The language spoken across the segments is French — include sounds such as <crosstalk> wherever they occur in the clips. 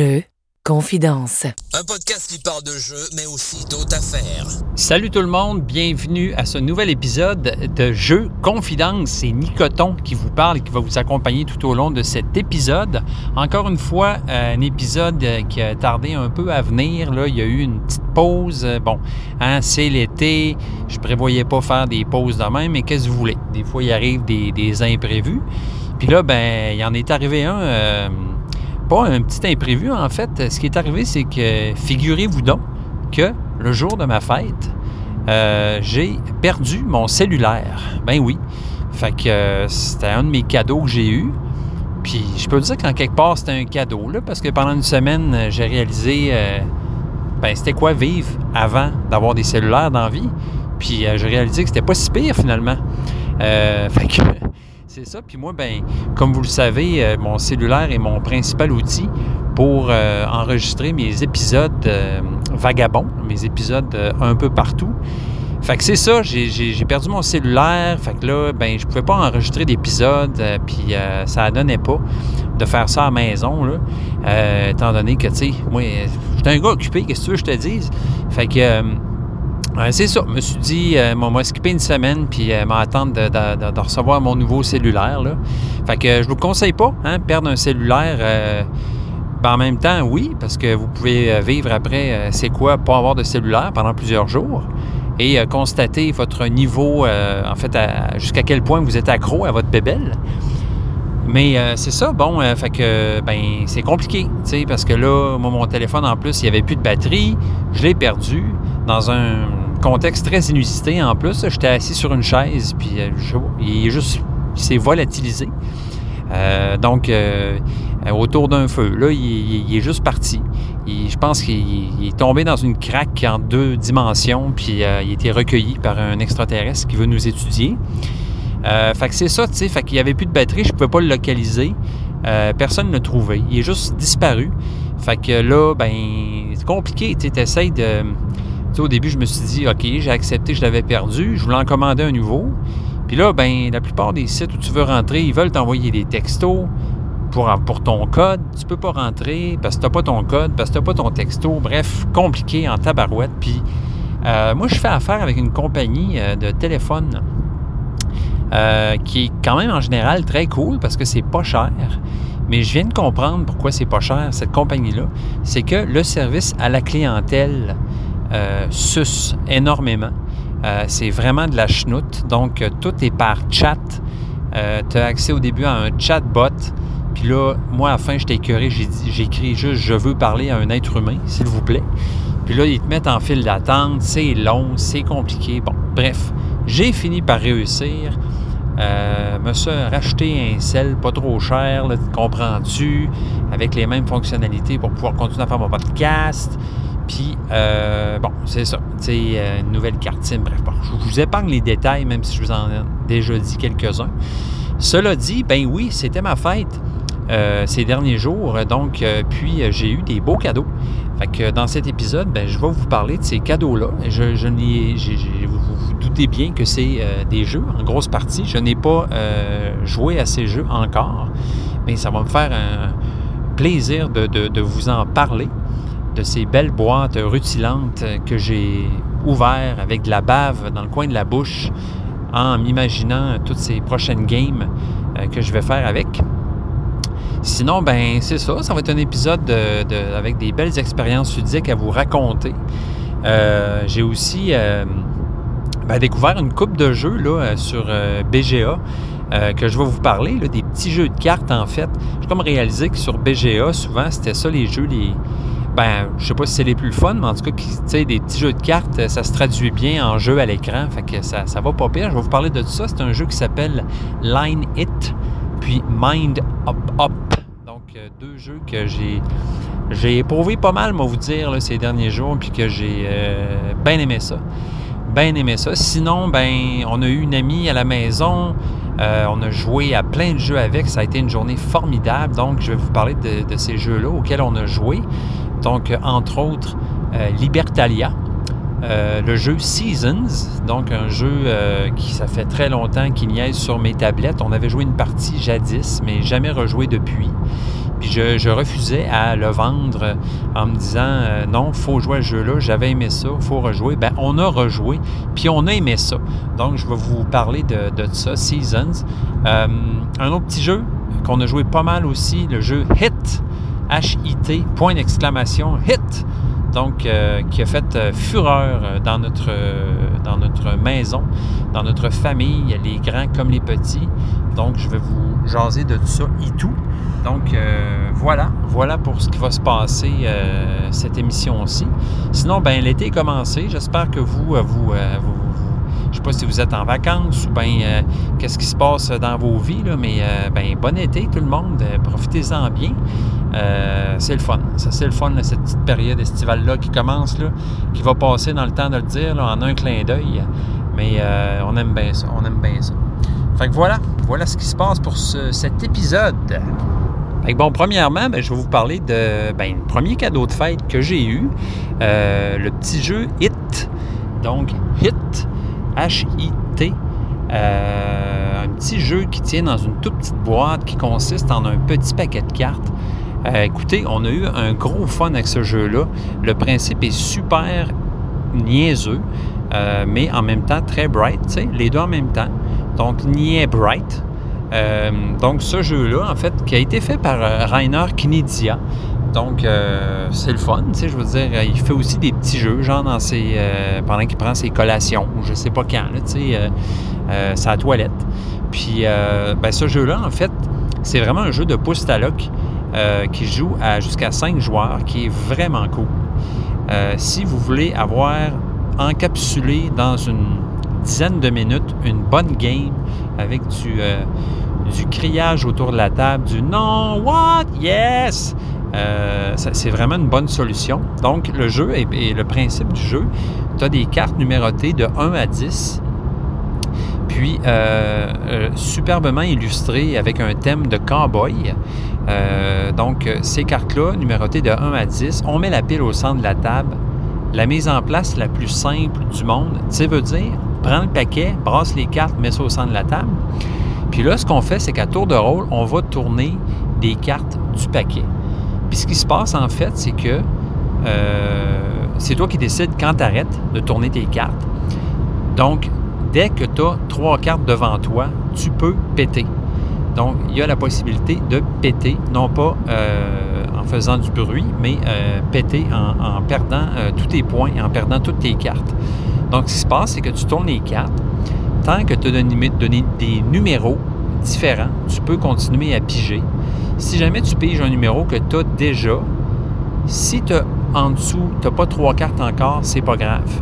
Jeux, confidence. Un podcast qui parle de jeux, mais aussi d'autres affaires. Salut tout le monde, bienvenue à ce nouvel épisode de Jeux Confidence. C'est Nicoton qui vous parle et qui va vous accompagner tout au long de cet épisode. Encore une fois, un épisode qui a tardé un peu à venir. Là, il y a eu une petite pause. Bon, hein, c'est l'été. Je prévoyais pas faire des pauses de même, mais qu'est-ce que vous voulez? Des fois, il arrive des, des imprévus. Puis là, ben, il en est arrivé un. Euh, pas un petit imprévu, en fait. Ce qui est arrivé, c'est que, figurez-vous donc, que le jour de ma fête, euh, j'ai perdu mon cellulaire. Ben oui. Fait que euh, c'était un de mes cadeaux que j'ai eu. Puis je peux dire qu'en quelque part, c'était un cadeau, là, parce que pendant une semaine, j'ai réalisé, euh, ben c'était quoi vivre avant d'avoir des cellulaires dans la vie. Puis j'ai réalisé que c'était pas si pire, finalement. <laughs> fait que c'est ça. Puis moi, ben, comme vous le savez, euh, mon cellulaire est mon principal outil pour euh, enregistrer mes épisodes euh, vagabonds, mes épisodes un peu partout. Fait que c'est ça, j'ai perdu mon cellulaire. Fait que là, ben, je pouvais pas enregistrer d'épisodes, puis ça donnait pas de faire ça à la maison, là. étant donné que, tu sais, moi, j'étais un gars occupé, qu'est-ce que tu veux que je te dise? Fait que c'est ça. Je me suis dit, euh, on m'a skippé une semaine, puis euh, m'attendre de, de, recevoir mon nouveau cellulaire. Là. Fait que je vous conseille pas, hein, perdre un cellulaire. Euh, ben, en même temps, oui, parce que vous pouvez euh, vivre après, c'est quoi, pas avoir de cellulaire pendant plusieurs jours et constater votre niveau, en fait, jusqu'à quel point vous êtes accro à votre bébelle. Mais c'est ça, bon, fait que, ben, c'est compliqué, tu parce que là, moi, mon téléphone, en plus, il n'y avait plus de batterie, je l'ai perdu dans un contexte très inusité en plus. J'étais assis sur une chaise, puis euh, il est juste, s'est volatilisé. Euh, donc, euh, autour d'un feu. Là, il, est juste parti. je pense qu'il est tombé dans une craque en deux dimensions, puis il a été recueilli par un extraterrestre qui veut nous étudier. fait que c'est ça, tu sais. Fait qu'il n'y avait plus de batterie, je ne pouvais pas le localiser. personne ne l'a trouvé. Il est juste disparu. Fait que là, ben, c'est compliqué. Tu essaies de au début, je me suis dit, OK, j'ai accepté, je l'avais perdu, je voulais en commander un nouveau. Puis là, ben, la plupart des sites où tu veux rentrer, ils veulent t'envoyer des textos pour, pour ton code. Tu peux pas rentrer parce que tu n'as pas ton code, parce que tu n'as pas ton texto. Bref, compliqué en tabarouette. Puis euh, moi, je fais affaire avec une compagnie euh, de téléphone euh, qui est quand même en général très cool parce que c'est pas cher. Mais je viens de comprendre pourquoi c'est pas cher, cette compagnie-là. C'est que le service à la clientèle euh, suce énormément. Euh, c'est vraiment de la chenoute. Donc, euh, tout est par chat. tu as accès au début à un chatbot. Puis là, moi, à la fin, j'étais écœuré. J'ai écrit juste « Je veux parler à un être humain, s'il vous plaît ». Puis là, ils te mettent en file d'attente. C'est long, c'est compliqué. Bon, bref, j'ai fini par réussir. Euh, me suis un sel pas trop cher, comprends-tu, avec les mêmes fonctionnalités pour pouvoir continuer à faire mon podcast. Puis, euh, bon, c'est ça. C'est euh, une nouvelle carte. Bref, je vous épargne les détails, même si je vous en ai déjà dit quelques-uns. Cela dit, ben oui, c'était ma fête euh, ces derniers jours. Donc, puis j'ai eu des beaux cadeaux. Fait que dans cet épisode, ben, je vais vous parler de ces cadeaux-là. Je, vous, vous doutez bien que c'est des jeux en grosse partie. Je n'ai pas joué à ces jeux encore, mais ça va me faire un plaisir de vous en parler de ces belles boîtes rutilantes que j'ai ouvertes avec de la bave dans le coin de la bouche en m'imaginant toutes ces prochaines games euh, que je vais faire avec. Sinon, ben c'est ça. Ça va être un épisode de, avec des belles expériences ludiques à vous raconter. Euh, j'ai aussi euh, ben, découvert une coupe de jeux là, sur BGA. que je vais vous parler, des petits jeux de cartes en fait. J'ai comme réalisé que sur BGA, souvent, c'était ça les jeux les, ben, je sais pas si c'est les plus fun, mais en tout cas, des petits jeux de cartes, ça se traduit bien en jeu à l'écran, fait ça, ça va pas pire. Je vais vous parler de tout ça. C'est un jeu qui s'appelle Line It, puis Mind Up Up. Donc, euh, deux jeux que j'ai j'ai éprouvé pas mal, moi, vous dire, ces derniers jours, puis que j'ai euh, bien aimé ça. Bien aimé ça. Sinon, ben, on a eu une amie à la maison. Euh, on a joué à plein de jeux avec. Ça a été une journée formidable. Donc, je vais vous parler de, de ces jeux-là auxquels on a joué. Donc, entre autres, euh, Libertalia, euh, le jeu Seasons, donc un jeu euh, qui ça fait très longtemps qu'il niaise sur mes tablettes. On avait joué une partie jadis, mais jamais rejoué depuis. Puis je, refusais à le vendre en me disant non, faut jouer à ce jeu-là, j'avais aimé ça, faut rejouer. Ben, on a rejoué, puis on a aimé ça. Donc, je vais vous parler de, ça, Seasons. Un autre petit jeu qu'on a joué pas mal aussi, le jeu Hit, H-I-T, point d'exclamation, Hit donc euh, qui a fait euh, fureur euh, dans notre, maison, dans notre famille, les grands comme les petits. Donc, je vais vous jaser de tout ça et tout. Donc, voilà, voilà pour ce qui va se passer cette émission-ci. Sinon, ben l'été est commencé. J'espère que vous, vous, vous, je sais pas si vous êtes en vacances ou bien qu'est-ce qui se passe dans vos vies, mais ben, bon été tout le monde, profitez-en bien. Euh, c'est le fun. Ça, c'est le fun, cette petite période estivale-là qui commence, là, qui va passer dans le temps de le dire, en un clin d'œil. Mais euh, on aime bien ça. On aime bien ça. Fait que voilà, voilà ce qui se passe pour cet épisode. Fait bon, premièrement, ben, je vais vous parler de ben, le premier cadeau de fête que j'ai eu, euh, le petit jeu Hit. Donc, Hit, H-I-T. un petit jeu qui tient dans une toute petite boîte qui consiste en un petit paquet de cartes euh, écoutez, on a eu un gros fun avec ce jeu-là. Le principe est super niaiseux, euh, mais en même temps très bright, les deux en même temps. Donc, niais bright. Euh, donc, ce jeu-là, en fait, qui a été fait par Rainer Knizia. Donc, c'est le fun, tu sais, je veux dire, il fait aussi des petits jeux, genre dans ses, pendant qu'il prend ses collations, ou je sais pas quand, tu sais, sa toilette. Puis, ben, ce jeu-là, en fait, c'est vraiment un jeu de pouce à euh, qui joue à jusqu'à 5 joueurs, qui est vraiment cool. Euh, si vous voulez avoir encapsulé dans une dizaine de minutes une bonne game avec du, euh, criage autour de la table, du non, what, yes, c'est vraiment une bonne solution. Donc, le jeu et le principe du jeu, tu as des cartes numérotées de 1 à 10 puis superbement illustrées avec un thème de cowboy. Euh, donc, ces cartes-là, numérotées de 1 à 10, on met la pile au centre de la table. La mise en place la plus simple du monde, ça veut dire, prends le paquet, brasse les cartes, mets ça au centre de la table. Puis là, ce qu'on fait, c'est qu'à tour de rôle, on va tourner des cartes du paquet. Puis ce qui se passe, en fait, c'est que euh, c'est toi qui décides quand tu arrêtes de tourner tes cartes. Donc, dès que tu as trois cartes devant toi, tu peux péter. Donc, il y a la possibilité de péter, non pas euh, en faisant du bruit, mais euh, péter en, perdant euh, tous tes points, en perdant toutes tes cartes. Donc, ce qui se passe, c'est que tu tournes les cartes. Tant que tu as donné, des numéros différents, tu peux continuer à piger. Si jamais tu piges un numéro que tu as déjà, si tu en dessous, tu n'as pas trois cartes encore, c'est pas grave.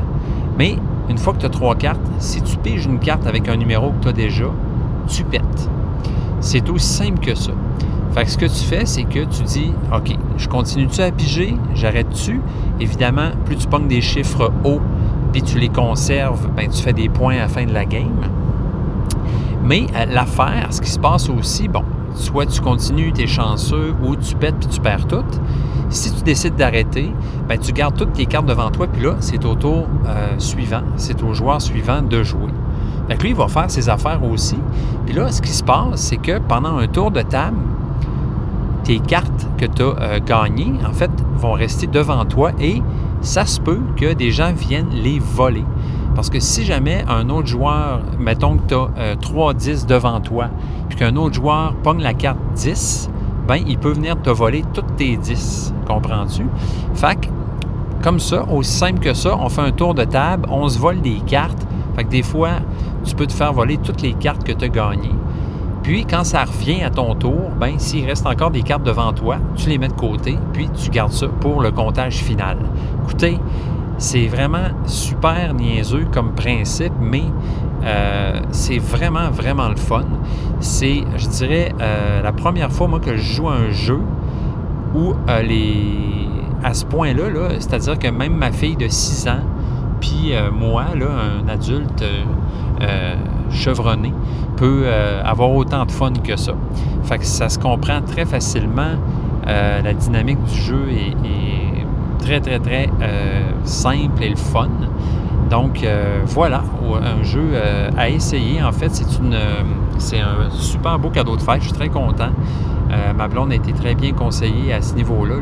Mais une fois que tu as trois cartes, si tu piges une carte avec un numéro que tu as déjà, tu pètes. C'est aussi simple que ça. Fait que ce que tu fais, c'est que tu dis, OK, je continue-tu à piger? J'arrête-tu? Évidemment, plus tu pognes des chiffres hauts, puis tu les conserves, ben, tu fais des points à la fin de la game. Mais euh, l'affaire, ce qui se passe aussi, bon, soit tu continues, tu es chanceux, ou tu pètes puis tu perds tout. Si tu décides d'arrêter, ben, tu gardes toutes tes cartes devant toi, puis là, c'est au tour euh, suivant, c'est au joueur suivant de jouer. Fait lui, il va faire ses affaires aussi. Puis là, ce qui se passe, c'est que pendant un tour de table, tes cartes que tu as euh, gagnées, en fait, vont rester devant toi et ça se peut que des gens viennent les voler. Parce que si jamais un autre joueur, mettons que tu as 3 10 devant toi, puis qu'un autre joueur pogne la carte 10, ben il peut venir te voler toutes tes 10. Comprends-tu? Fait que, comme ça, aussi simple que ça, on fait un tour de table, on se vole des cartes. Fait que des fois, tu peux te faire voler toutes les cartes que tu as gagnées. Puis, quand ça revient à ton tour, ben s'il reste encore des cartes devant toi, tu les mets de côté, puis tu gardes ça pour le comptage final. Écoutez, c'est vraiment super niaiseux comme principe, mais euh, c'est vraiment, vraiment le fun. C'est, je dirais, euh, la première fois, moi, que je joue à un jeu où euh, les... à ce point-là, -là, cest à dire que même ma fille de 6 ans, puis moi, là, un adulte chevronné peut avoir autant de fun que ça. Fait que ça se comprend très facilement. La dynamique du jeu est, très, très, très simple et le fun. Donc voilà, un jeu à essayer. En fait, c'est une c'est un super beau cadeau de fête. Je suis très content. ma blonde a été très bien conseillée à ce niveau-là.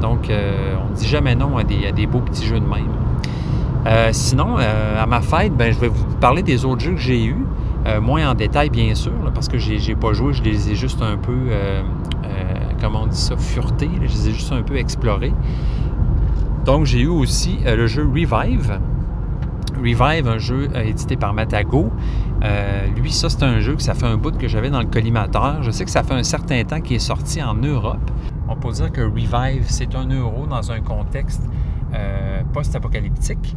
Donc, on ne dit jamais non à des, beaux petits jeux de même. sinon, à ma fête, ben, je vais vous parler des autres jeux que j'ai eus. moins en détail, bien sûr, parce que j'ai pas joué, je les ai juste un peu, comment on dit ça, furetés, je les ai juste un peu explorés. Donc, j'ai eu aussi le jeu Revive. Revive, un jeu euh, édité par Matago. Euh, lui, ça, c'est un jeu que ça fait un bout que j'avais dans le collimateur. Je sais que ça fait un certain temps qu'il est sorti en Europe. On peut dire que Revive, c'est un euro dans un contexte euh, post-apocalyptique.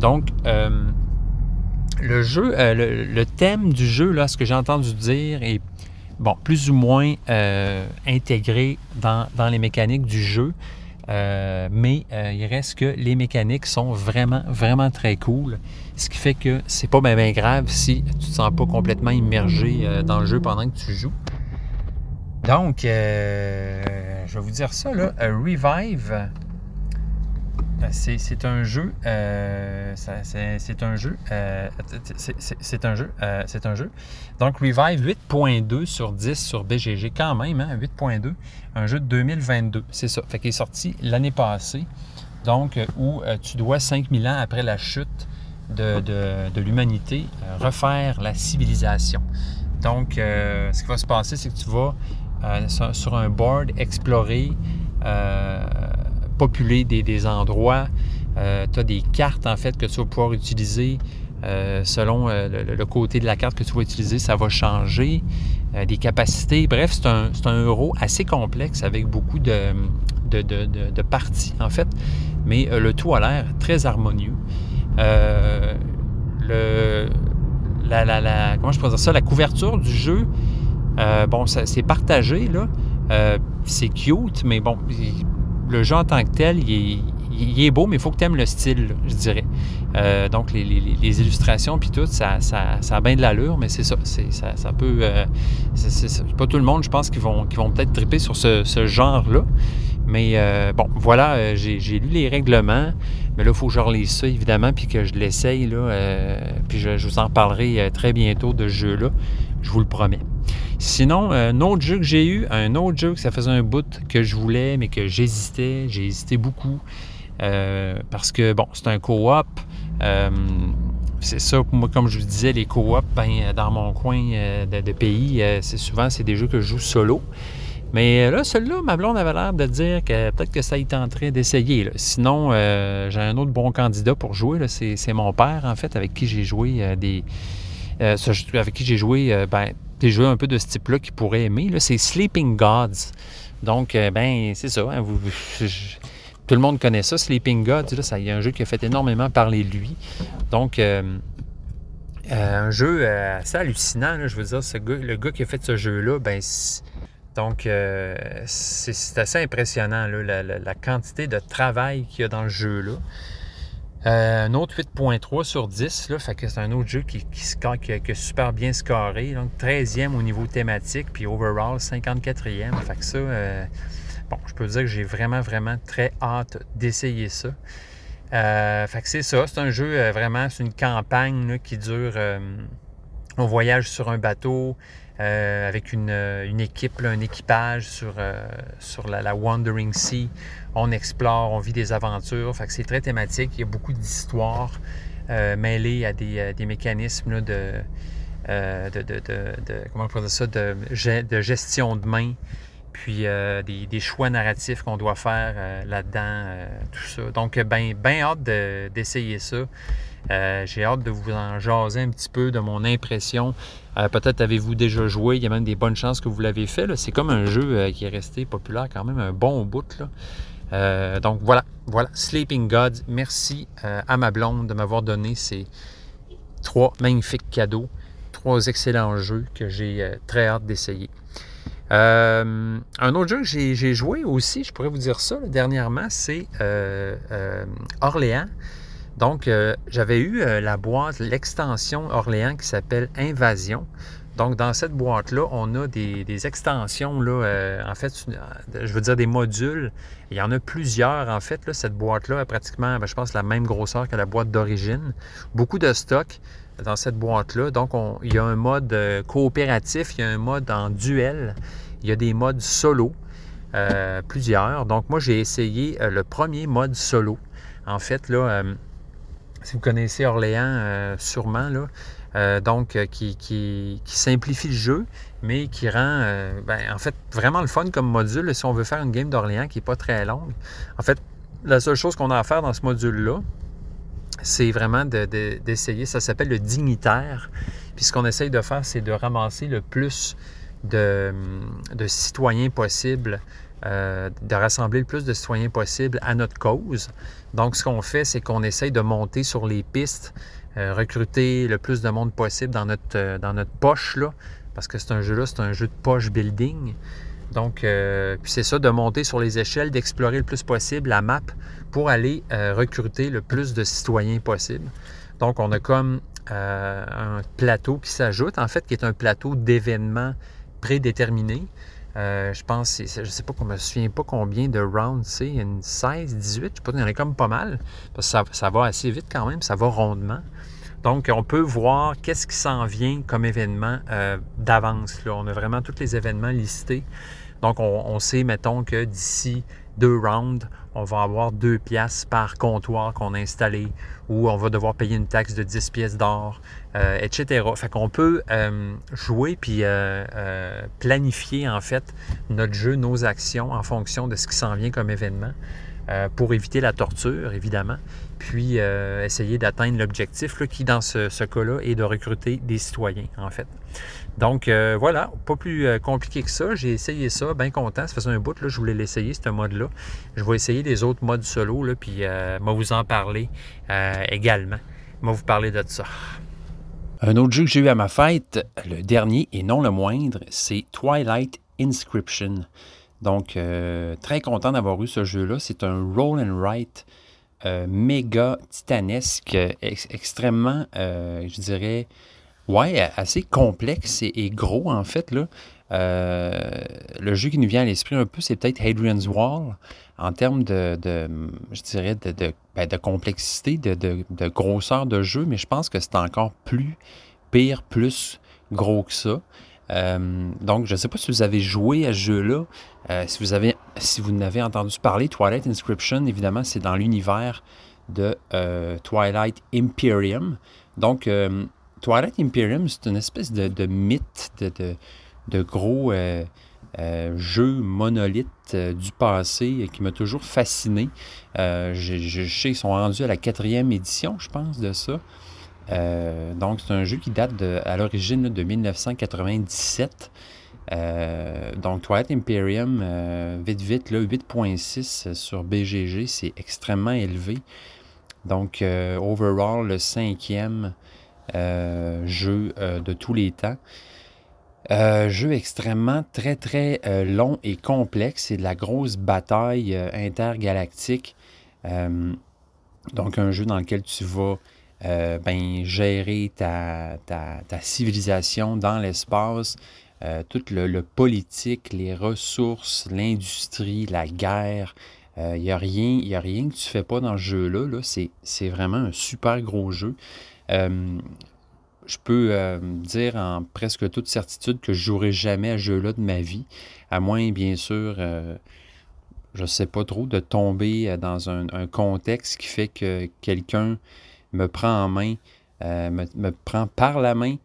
Donc, le jeu, le, thème du jeu, là, ce que j'ai entendu dire, est bon, plus ou moins intégré dans, dans les mécaniques du jeu. Euh, mais euh, il reste que les mécaniques sont vraiment, vraiment très cool. Ce qui fait que c'est pas bien grave si tu te sens pas complètement immergé euh, dans le jeu pendant que tu joues. Donc, je vais vous dire ça, là. Revive, c'est un jeu. c'est un jeu. c'est un jeu. c'est un jeu. Donc, Revive 8.2 sur 10 sur BGG, quand même, hein, 8.2. Un jeu de 2022, c'est ça. Fait qu'il est sorti l'année passée. Donc, euh, où euh, tu dois 5000 ans après la chute de, l'humanité euh, refaire la civilisation. Donc, ce qui va se passer, c'est que tu vas sur un board explorer, populer des, endroits. tu as des cartes, en fait, que tu vas pouvoir utiliser euh, selon euh, le, côté de la carte que tu vas utiliser, ça va changer. Euh, des capacités. Bref, c'est un, euro assez complexe avec beaucoup de, parties, en fait. Mais le tout a l'air très harmonieux. le, la, la, comment je dire ça? La couverture du jeu, bon, c'est partagé, là. c'est cute, mais bon, le jeu en tant que tel, il est, beau, mais il faut que tu aimes le style, je dirais. Euh, donc, les, illustrations, puis tout, ça, a bien de l'allure, mais c'est ça, ça, peut... Euh, c'est pas tout le monde, je pense, qui vont, qui vont peut-être triper sur ce, genre-là. Mais euh, bon, voilà, j'ai lu les règlements, mais là, il faut que je relise ça, évidemment, puis que je l'essaye, là. puis je, vous en parlerai très bientôt de ce jeu-là, je vous le promets. Sinon, un autre jeu que j'ai eu, un autre jeu que ça faisait un bout que je voulais, mais que j'hésitais, j'ai hésité beaucoup. Euh, parce que, bon, c'est un co-op. Euh, c'est ça, moi, comme je vous disais, les co-op, ben, dans mon coin euh, de, pays, c'est souvent c'est des jeux que je joue solo. Mais là, celui-là, ma blonde avait l'air de dire que peut-être que ça y tenterait d'essayer. Sinon, j'ai un autre bon candidat pour jouer. C'est mon père, en fait, avec qui j'ai joué des. avec qui j'ai joué ben, des jeux un peu de ce type-là qu'il pourrait aimer. C'est Sleeping Gods. Donc, ben, c'est ça. Hein, tout le monde connaît ça, Sleeping God. Là, ça, il y a un jeu qui a fait énormément parler de lui. Donc, euh, euh, un jeu euh, assez hallucinant. je veux dire, le gars qui a fait ce jeu-là, ben, donc, c'est assez impressionnant, la, quantité de travail qu'il y a dans le jeu-là. Un autre 8.3 sur 10, là, fait que c'est un autre jeu qui, qui, super bien scoré. Donc, 13e au niveau thématique, puis overall, 54e. Fait que ça, bon, je peux dire que j'ai vraiment, vraiment très hâte d'essayer ça. Euh, fait que c'est ça, c'est un jeu euh, vraiment, c'est une campagne qui dure. Euh, on voyage sur un bateau avec une, équipe, un équipage sur, sur la, Wandering Sea. On explore, on vit des aventures. Fait que c'est très thématique. Il y a beaucoup d'histoires mêlées à des, mécanismes de, de, comment on ça, de, gestion de main puis euh, des, choix narratifs qu'on doit faire euh, là-dedans, euh, tout ça. Donc, bien ben hâte d'essayer ça. J'ai hâte de vous en jaser un petit peu de mon impression. Peut-être avez-vous déjà joué, il y a même des bonnes chances que vous l'avez fait. C'est comme un jeu qui est resté populaire quand même un bon bout. Là. donc voilà, voilà, Sleeping Gods. Merci à ma blonde de m'avoir donné ces trois magnifiques cadeaux, trois excellents jeux que j'ai très hâte d'essayer. Euh, un autre jeu que j'ai joué aussi, je pourrais vous dire ça dernièrement, c'est euh, euh, Orléans. Donc, j'avais eu la boîte, l'extension Orléans qui s'appelle Invasion. Donc, dans cette boîte-là, on a des, extensions, là, en fait, je veux dire des modules. Il y en a plusieurs, en fait. Cette boîte-là a pratiquement, ben, je pense, la même grosseur que la boîte d'origine. Beaucoup de stock dans cette boîte-là. Donc, il y a un mode coopératif, il y a un mode en duel Il y a des modes solo, plusieurs. Donc moi, j'ai essayé le premier mode solo. En fait, là, si vous connaissez Orléans, sûrement, là, donc qui, qui, simplifie le jeu, mais qui rend, ben, en fait, vraiment le fun comme module si on veut faire une game d'Orléans qui n'est pas très longue. En fait, la seule chose qu'on a à faire dans ce module-là, c'est vraiment d'essayer, ça s'appelle le dignitaire. Puis ce qu'on essaye de faire, c'est de ramasser le plus de, citoyens possible, euh, de rassembler le plus de citoyens possible à notre cause. Donc ce qu'on fait, c'est qu'on essaye de monter sur les pistes, euh, recruter le plus de monde possible dans notre, euh, poche, parce que c'est un jeu-là, c'est un jeu de poche building. Donc, puis c'est ça, de monter sur les échelles, d'explorer le plus possible la map pour aller recruter le plus de citoyens possible. Donc, on a comme un plateau qui s'ajoute, en fait, qui est un plateau d'événements prédéterminés. Je pense, je sais pas, je me souviens pas combien de rounds c'est, une 16, 18, je sais pas, il y en a comme pas mal, parce que ça, va assez vite quand même, ça va rondement. Donc, on peut voir qu'est-ce qui s'en vient comme événement d'avance. On a vraiment tous les événements listés. Donc, on, sait, mettons, que d'ici deux rounds, on va avoir deux pièces par comptoir qu'on a installé ou on va devoir payer une taxe de 10 pièces d'or, euh, etc. Fait qu'on peut euh, jouer puis euh, planifier, en fait, notre jeu, nos actions en fonction de ce qui s'en vient comme événement pour éviter la torture, évidemment, puis essayer d'atteindre l'objectif qui, dans ce, ce cas-là, est de recruter des citoyens, en fait. Donc euh, voilà, pas plus euh, compliqué que ça. J'ai essayé ça, bien content. Ça faisait un bout, là, je voulais l'essayer, ce mode-là. Je vais essayer les autres modes solo, là, puis euh, vais vous en parler également. Je vais vous parler de ça. Un autre jeu que j'ai eu à ma fête, le dernier et non le moindre, c'est Twilight Inscription. Donc, très content d'avoir eu ce jeu-là. C'est un roll and write méga titanesque, extrêmement, je dirais, Ouais, assez complexe et, gros en fait. Là. Euh, le jeu qui nous vient à l'esprit un peu, c'est peut-être Hadrian's Wall en termes de, je dirais, de, de, ben, complexité, de, grosseur de jeu, mais je pense que c'est encore plus pire, plus gros que ça. Euh, donc, je ne sais pas si vous avez joué à ce jeu-là, euh, si vous avez, si vous n'avez entendu parler, Twilight Inscription, évidemment, c'est dans l'univers de Twilight Imperium. Donc, Twilight Imperium, c'est une espèce de, mythe, de, gros euh, euh, jeu monolithe euh, du passé qui m'a toujours fasciné. je, sais qu'ils sont rendus à la quatrième édition, je pense, de ça. donc, c'est un jeu qui date à l'origine de 1997. donc, Twilight Imperium, vite, vite, 8.6 sur BGG, c'est extrêmement élevé. Donc, overall, le cinquième jeu euh, de tous les temps. Euh, jeu extrêmement très très long et complexe. C'est de la grosse bataille intergalactique. donc un jeu dans lequel tu vas ben, gérer ta, civilisation dans l'espace, tout le, politique, les ressources, l'industrie, la guerre. Il n'y a, rien, a rien que tu fais pas dans ce jeu-là. -là, c'est vraiment un super gros jeu. Euh, je peux euh, dire en presque toute certitude que je jouerai jamais à ce jeu-là de ma vie, à moins, bien sûr, euh, je ne sais pas trop, de tomber dans un, contexte qui fait que quelqu'un me prend en main, me, prend par la main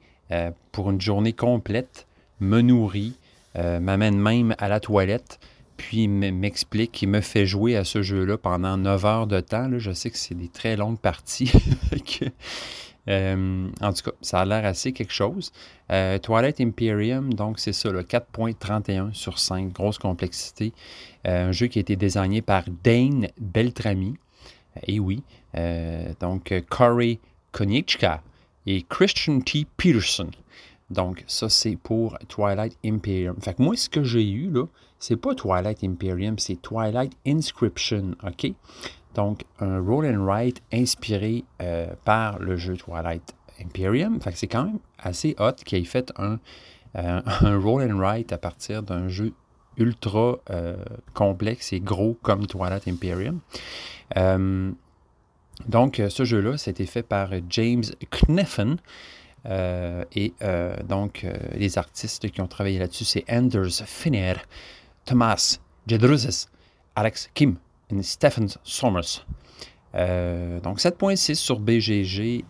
pour une journée complète, me nourrit, m'amène même à la toilette, puis m'explique et me fait jouer à ce jeu-là pendant 9 heures de temps. je sais que c'est des très longues parties. <laughs> Euh, en tout cas, ça a l'air assez quelque chose. Euh, Twilight Imperium, donc c'est ça, 4.31 sur 5, grosse complexité. Euh, un jeu qui a été désigné par Dane Beltrami. Et oui, donc Corey Konieczka et Christian T. Peterson. Donc, ça, c'est pour Twilight Imperium. Fait que moi, ce que j'ai eu, là, c'est pas Twilight Imperium, c'est Twilight Inscription, OK? Donc, un roll and write inspiré euh, par le jeu Twilight Imperium. Fait c'est quand même assez hot qu'il ait fait un, euh, <laughs> roll and write à partir d'un jeu ultra euh, complexe et gros comme Twilight Imperium. donc, ce jeu-là, c'était fait par James Kneffen. et donc, les artistes qui ont travaillé là-dessus, c'est Anders Finner, Thomas Jedruzes, Alex Kim Stephen Somers. donc 7.6 sur BGG.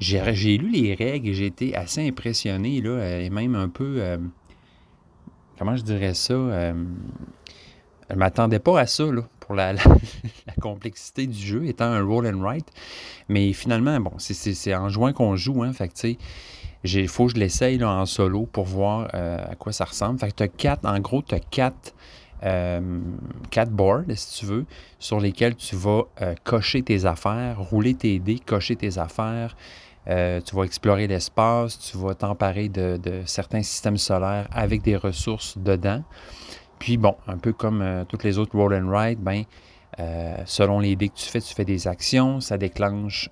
j'ai lu les règles et j'ai été assez impressionné là, et même un peu comment je dirais ça? Euh, elle ne m'attendait pas à ça, pour <laughs> la, complexité du jeu, étant un roll and write. Mais finalement, bon, c'est en juin qu'on joue, hein, fait il faut que je l'essaye en solo pour voir euh, à quoi ça ressemble. Fait que tu as quatre, en gros, tu as quatre, euh, quatre boards, si tu veux, sur lesquels tu vas cocher tes affaires, rouler tes dés, cocher tes affaires, euh, tu vas explorer l'espace, tu vas t'emparer de, certains systèmes solaires avec des ressources dedans. Puis bon, un peu comme euh, toutes les autres roll and ride, ben, euh, selon les dés que tu fais, tu fais des actions, ça déclenche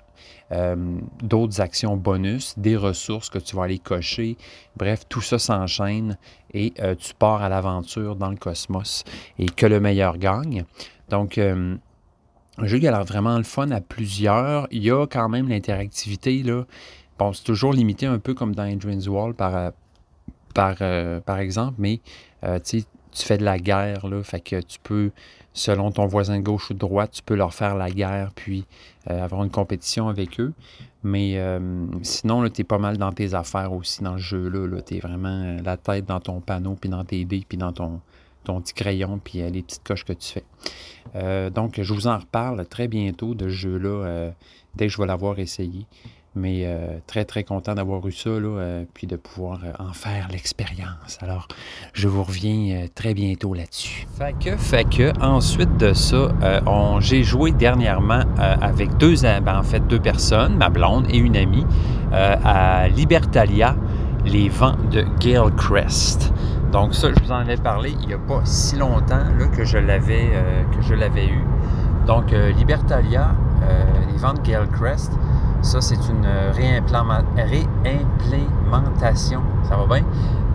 d'autres actions bonus, des ressources que tu vas aller cocher. Bref, tout ça s'enchaîne et tu pars à l'aventure dans le cosmos et que le meilleur gagne. Donc, un jeu qui a l'air vraiment le fun à plusieurs. Il y a quand même l'interactivité. Là. Bon, c'est toujours limité un peu comme dans Adrian's Wall par, euh, par, euh, par exemple, mais euh, tu fais de la guerre, là, fait que tu peux, selon ton voisin gauche ou droite, tu peux leur faire la guerre, puis avoir une compétition avec eux. Mais sinon, tu es pas mal dans tes affaires aussi dans ce jeu-là. -là, tu es vraiment la tête dans ton panneau, puis dans tes dés, puis dans ton, ton petit crayon, puis les petites coches que tu fais. Euh, donc, je vous en reparle très bientôt de ce jeu-là, euh, dès que je vais l'avoir essayé. Mais euh, très, très content d'avoir eu ça, là, puis de pouvoir en faire l'expérience. Alors, je vous reviens très bientôt là-dessus. Fait que, fait que, ensuite de ça, j'ai joué dernièrement avec deux, ben, en fait, deux personnes, ma blonde et une amie, à Libertalia, les vents de Gale Crest. Donc ça, je vous en avais parlé il n'y a pas si longtemps là, que je l'avais euh, que je l'avais eu. Donc euh, Libertalia, euh, les ventes Crest, ça c'est une réimplémentation, ça va bien,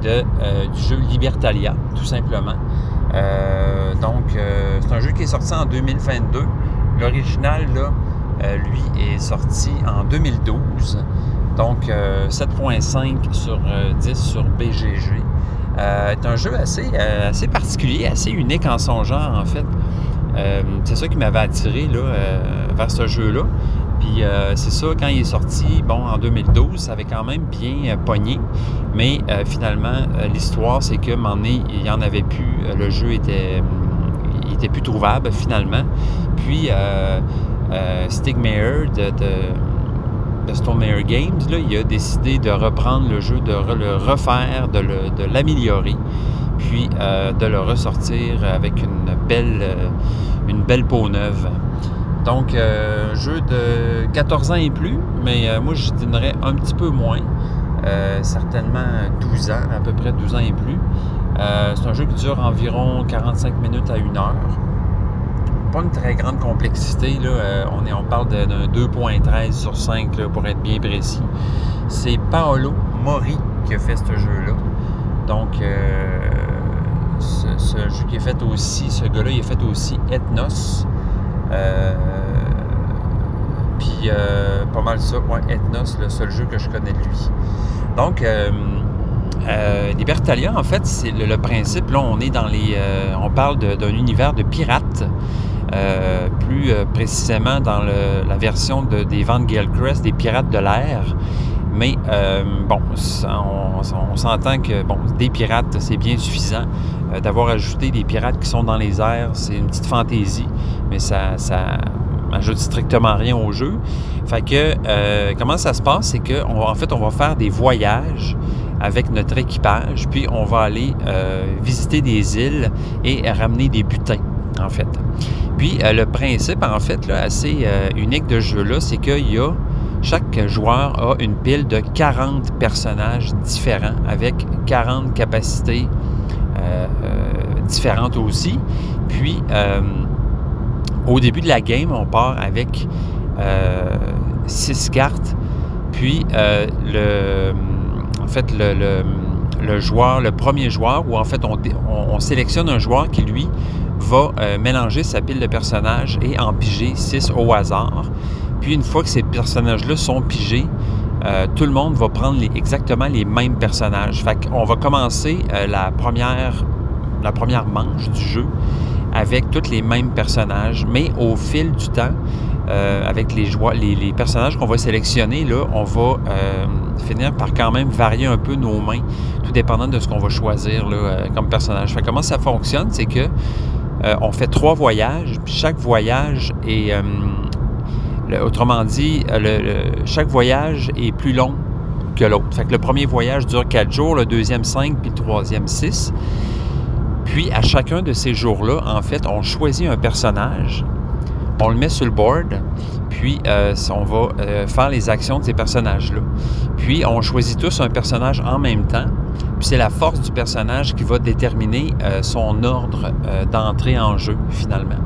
de, du jeu Libertalia, tout simplement. donc c'est un jeu qui est sorti en 2022. L'original, là, lui, est sorti en 2012. Donc 7.5 sur 10 sur BGG. Euh, c'est un jeu euh, assez particulier, assez unique en son genre, en fait. Euh, c'est ça qui m'avait attiré là, vers ce jeu-là. Puis c'est ça, quand il est sorti, bon, en 2012, ça avait quand même bien pogné. Mais finalement, l'histoire, c'est que, il n'y en avait plus. Le jeu était, plus trouvable, finalement. Puis, Stig de de Games, là, il a décidé de reprendre le jeu, de le refaire, de l'améliorer, puis euh, de le ressortir avec une belle, euh, une belle peau neuve. Donc, euh, jeu de 14 ans et plus, mais moi, je dirais un petit peu moins. certainement 12 ans, à peu près 12 ans et plus. c'est un jeu qui dure environ 45 minutes à 1 heure une très grande complexité. Là. Euh, on, est, on parle d'un 2.13 sur 5 pour être bien précis. C'est Paolo Mori qui a fait ce jeu-là. Donc, euh, ce, jeu qui est fait aussi, ce gars-là, il a fait aussi Ethnos. Euh, puis, pas mal ça, ouais, Ethnos, le seul jeu que je connais de lui. Donc, Libertalia, en fait, c'est le, principe. Là, on est dans les. on parle d'un univers de pirates. Euh, plus euh, précisément dans la version des ventes Gale-Crest, des pirates de l'air. Mais euh, bon, on, s'entend que bon, des pirates, c'est bien suffisant. D'avoir ajouté des pirates qui sont dans les airs, c'est une petite fantaisie, mais ça, ça ajoute strictement rien au jeu. Fait que comment ça se passe, c'est qu'en en fait, on va faire des voyages avec notre équipage, puis on va aller visiter des îles et ramener des butins, en fait. Puis euh, le principe, en fait, là, assez euh, unique de ce jeu-là, c'est qu'il y a chaque joueur a une pile de 40 personnages différents avec 40 capacités euh, différentes aussi. Puis, au début de la game, on part avec 6 cartes. Puis, le, joueur, le premier joueur, où en fait on, on sélectionne un joueur qui, lui, va euh, mélanger sa pile de personnages et en piger 6 au hasard. Puis une fois que ces personnages-là sont pigés, tout le monde va prendre exactement les mêmes personnages. Fait va commencer la, première, la première manche du jeu avec tous les mêmes personnages, mais au fil du temps, avec les, les, les personnages qu'on va sélectionner, on va finir par quand même varier un peu nos mains, tout dépendant de ce qu'on va choisir comme personnage. Fait comment ça fonctionne, c'est que on fait trois voyages, puis chaque voyage est autrement dit, euh, chaque voyage est plus long que l'autre. Fait le premier voyage dure quatre jours, le deuxième cinq, puis le troisième six. Puis à chacun de ces jours-là, en fait, on choisit un personnage, on le met sur le board, puis euh, on va euh, faire les actions de ces personnages-là. Puis on choisit tous un personnage en même temps, puis c'est la force du personnage qui va déterminer son ordre d'entrée en jeu finalement.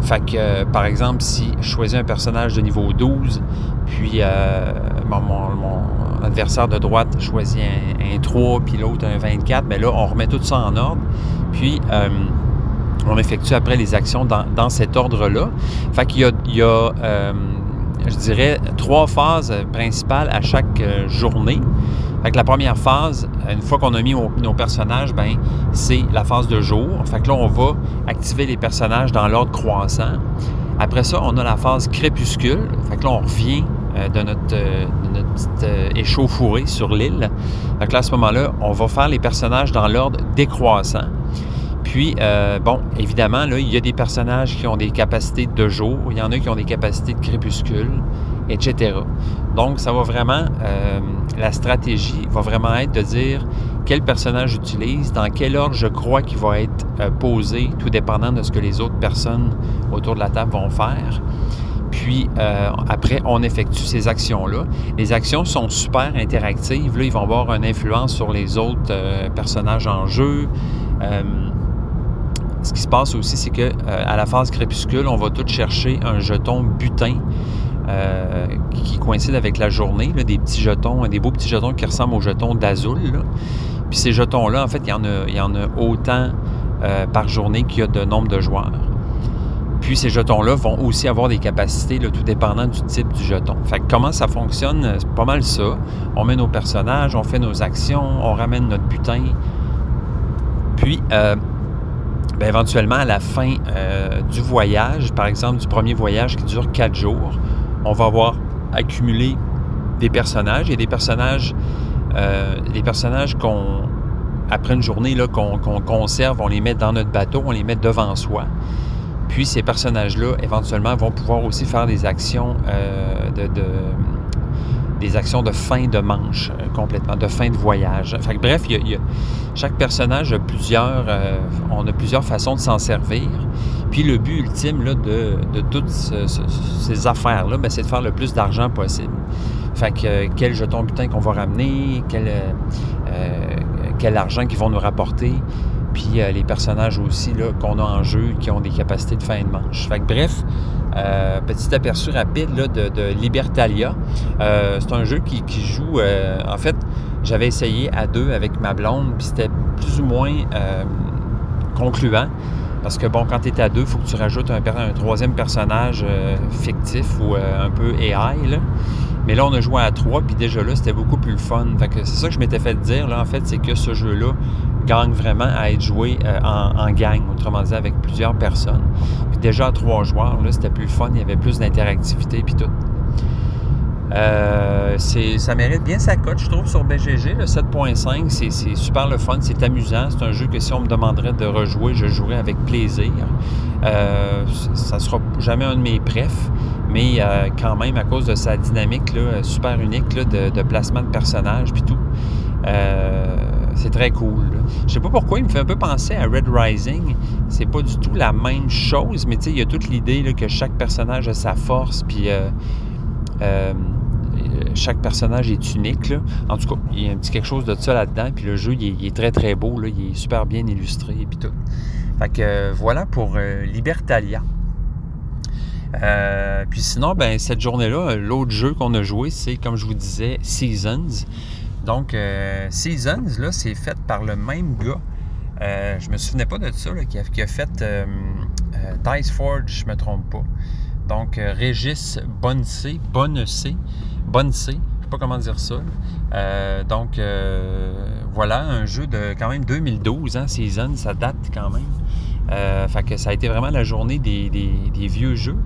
Fait que, euh, par exemple, si je choisis un personnage de niveau 12, puis euh, mon, adversaire de droite choisit un, 3, puis l'autre un 24, mais là, on remet tout ça en ordre. Puis, euh, on effectue après les actions dans, cet ordre-là. Fait qu'il y a, il y a je dirais, trois phases principales à chaque journée. Fait que la première phase, une fois qu'on a mis nos personnages, ben c'est la phase de jour. Fait que là, on va activer les personnages dans l'ordre croissant. Après ça, on a la phase crépuscule. Fait que là, on revient euh, de notre, euh, euh, échauffourée sur l'île. Fait que là, à ce moment-là, on va faire les personnages dans l'ordre décroissant. Puis, bon, évidemment, là, il y a des personnages qui ont des capacités de jour, il y en a qui ont des capacités de crépuscule, etc. Donc, ça va vraiment, euh, la stratégie va vraiment être de dire quel personnage j'utilise, dans quel ordre je crois qu'il va être euh, posé, tout dépendant de ce que les autres personnes autour de la table vont faire. Puis euh, après, on effectue ces actions-là. Les actions sont super interactives. Là, ils vont avoir une influence sur les autres personnages en jeu. ce qui se passe aussi, c'est que à la phase crépuscule, on va tout chercher un jeton butin euh, qui coïncident avec la journée, des petits jetons, des beaux petits jetons qui ressemblent aux jetons d'Azul. Puis ces jetons-là, en fait, il y en a, y en a autant euh, par journée qu'il y a de nombre de joueurs. Puis ces jetons-là vont aussi avoir des capacités, tout dépendant du type du jeton. Fait que comment ça fonctionne? C'est pas mal ça. On met nos personnages, on fait nos actions, on ramène notre butin. Puis, euh, ben, éventuellement, à la fin du voyage, par exemple du premier voyage qui dure quatre jours, on va avoir accumulé des personnages. et des personnages, euh, des personnages qu'on, après une journée, là, qu'on, conserve, on les met dans notre bateau, on les met devant soi. Puis ces personnages-là, éventuellement, vont pouvoir aussi faire des actions euh, de, des actions de fin de manche euh, complètement, de fin de voyage. Fait bref, chaque personnage a plusieurs, on a plusieurs façons de s'en servir. Puis le but ultime là, de, toutes ces affaires-là, ben, c'est de faire le plus d'argent possible. Fait que euh, quel jeton butin qu'on va ramener, quel, euh, euh, argent qu'ils vont nous rapporter, puis les personnages aussi qu'on a en jeu qui ont des capacités de fin de manche. Fait que bref, petit aperçu rapide là, de, Libertalia. c'est un jeu qui joue. en fait, j'avais essayé à deux avec ma blonde, puis c'était plus ou moins concluant. Parce que bon, quand tu es à deux, il faut que tu rajoutes un, troisième personnage euh, fictif ou euh, un peu AI. Mais là, on a joué à trois, puis déjà là, c'était beaucoup plus fun. c'est ça que je m'étais fait dire, là, en fait, c'est que ce jeu-là gagne vraiment à être joué euh, en, gang, autrement dit, avec plusieurs personnes. Puis déjà à trois joueurs, là, c'était plus fun, il y avait plus d'interactivité, puis tout. Euh, ça mérite bien sa cote, je trouve, sur BGG. Le 7.5, c'est super le fun, c'est amusant. C'est un jeu que si on me demanderait de rejouer, je jouerais avec plaisir. Euh, ça sera jamais un de mes prefs, mais euh, quand même, à cause de sa dynamique là, super unique de, placement de personnages puis tout, euh, c'est très cool. Je sais pas pourquoi, il me fait un peu penser à Red Rising. C'est pas du tout la même chose, mais il y a toute l'idée que chaque personnage a sa force, puis chaque personnage est unique. En tout cas, il y a un petit quelque chose de ça là-dedans. Puis le jeu, il est, très très beau. Il est super bien illustré. Puis tout. Fait que euh, voilà pour euh, Libertalia. Euh, puis sinon, ben, cette journée-là, l'autre jeu qu'on a joué, c'est, comme je vous disais, Seasons. Donc, Seasons, là, c'est fait par le même gars. je me souvenais pas de ça, qui, a, fait Dice Forge, je me trompe pas. Donc, Régis Bonne C, Bonne C, Bonne C, je sais pas comment dire ça. Euh, donc, euh, voilà, un jeu de quand même 2012, hein, Season, ça date quand même. Euh, fait que ça a été vraiment la journée des, vieux jeux.